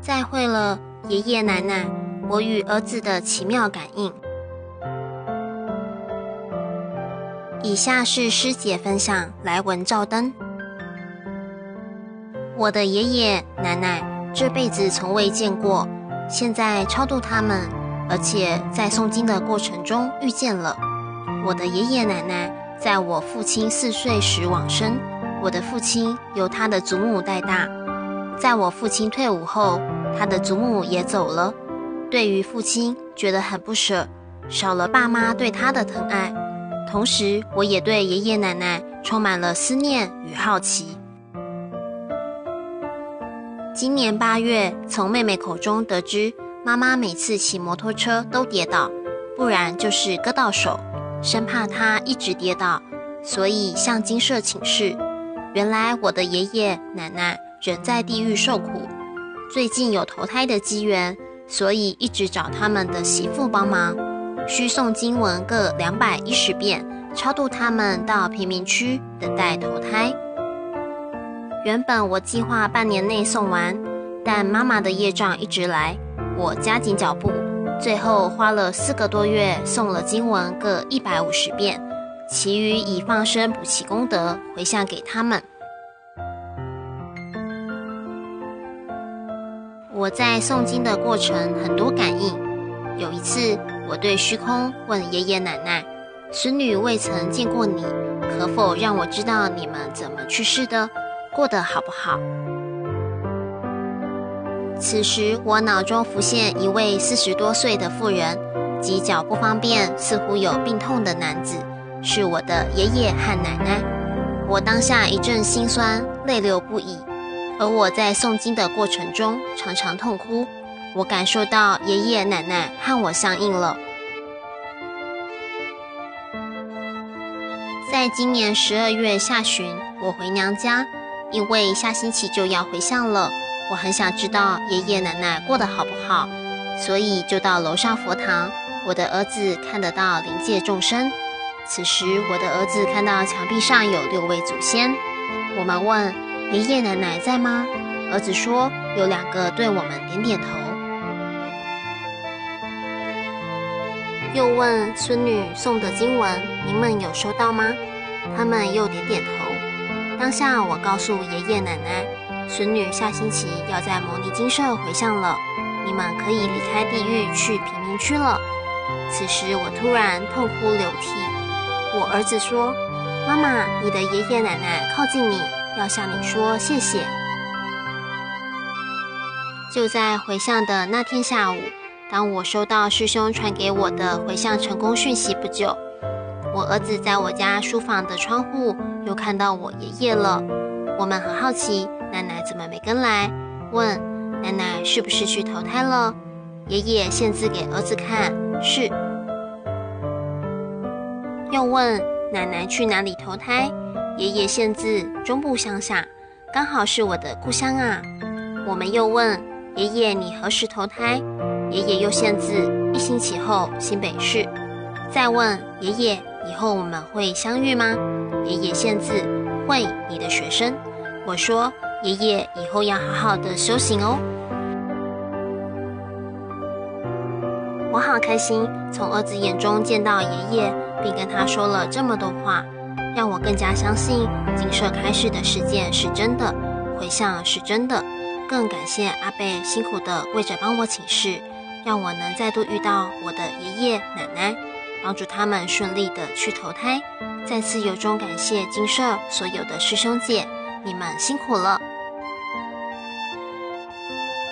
再会了，爷爷奶奶，我与儿子的奇妙感应。以下是师姐分享来文照灯。我的爷爷奶奶这辈子从未见过，现在超度他们，而且在诵经的过程中遇见了。我的爷爷奶奶在我父亲四岁时往生，我的父亲由他的祖母带大。在我父亲退伍后，他的祖母也走了。对于父亲，觉得很不舍，少了爸妈对他的疼爱。同时，我也对爷爷奶奶充满了思念与好奇。今年八月，从妹妹口中得知，妈妈每次骑摩托车都跌倒，不然就是割到手，生怕她一直跌倒，所以向金舍请示。原来我的爷爷奶奶。人在地狱受苦，最近有投胎的机缘，所以一直找他们的媳妇帮忙，需诵经文各两百一十遍，超度他们到贫民区等待投胎。原本我计划半年内送完，但妈妈的业障一直来，我加紧脚步，最后花了四个多月送了经文各一百五十遍，其余以放生补其功德回向给他们。我在诵经的过程很多感应。有一次，我对虚空问爷爷奶奶：“孙女未曾见过你，可否让我知道你们怎么去世的，过得好不好？”此时，我脑中浮现一位四十多岁的妇人，及脚不方便、似乎有病痛的男子，是我的爷爷和奶奶。我当下一阵心酸，泪流不已。而我在诵经的过程中常常痛哭，我感受到爷爷奶奶和我相应了。在今年十二月下旬，我回娘家，因为下星期就要回向了，我很想知道爷爷奶奶过得好不好，所以就到楼上佛堂。我的儿子看得到灵界众生，此时我的儿子看到墙壁上有六位祖先，我们问。爷爷奶奶在吗？儿子说有两个对我们点点头。又问孙女送的经文，您们有收到吗？他们又点点头。当下我告诉爷爷奶奶，孙女下星期要在摩尼精舍回向了，你们可以离开地狱去贫民区了。此时我突然痛哭流涕。我儿子说：“妈妈，你的爷爷奶奶靠近你。”要向你说谢谢。就在回向的那天下午，当我收到师兄传给我的回向成功讯息不久，我儿子在我家书房的窗户又看到我爷爷了。我们很好奇，奶奶怎么没跟来？问奶奶是不是去投胎了？爷爷献字给儿子看，是。又问奶奶去哪里投胎？爷爷现自中部乡下，刚好是我的故乡啊。我们又问爷爷：“你何时投胎？”爷爷又县自一星期后新北市。再问爷爷：“以后我们会相遇吗？”爷爷县自会，你的学生。我说：“爷爷以后要好好的修行哦。”我好开心，从儿子眼中见到爷爷，并跟他说了这么多话。让我更加相信金舍开示的事件是真的，回向是真的。更感谢阿贝辛苦的跪着帮我请示，让我能再度遇到我的爷爷奶奶，帮助他们顺利的去投胎。再次由衷感谢金舍所有的师兄姐，你们辛苦了。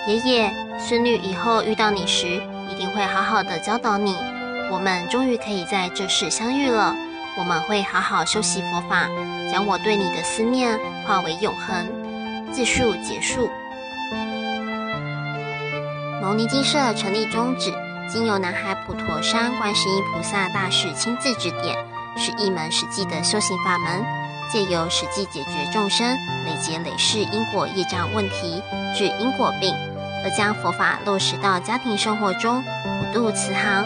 爷爷，孙女以后遇到你时，一定会好好的教导你。我们终于可以在这世相遇了。我们会好好修习佛法，将我对你的思念化为永恒。自述结束。牟尼精舍成立宗旨，经由南海普陀山观世音菩萨大士亲自指点，是一门实际的修行法门，借由实际解决众生累劫累世因果业障问题，治因果病，而将佛法落实到家庭生活中，普渡慈航。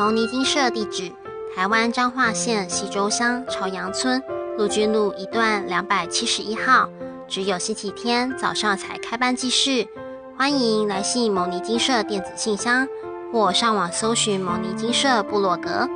牟尼精舍地址：台湾彰化县溪州乡朝阳村陆军路一段两百七十一号。只有星期天早上才开班济世，欢迎来信牟尼精舍电子信箱，或上网搜寻牟尼精舍部落格。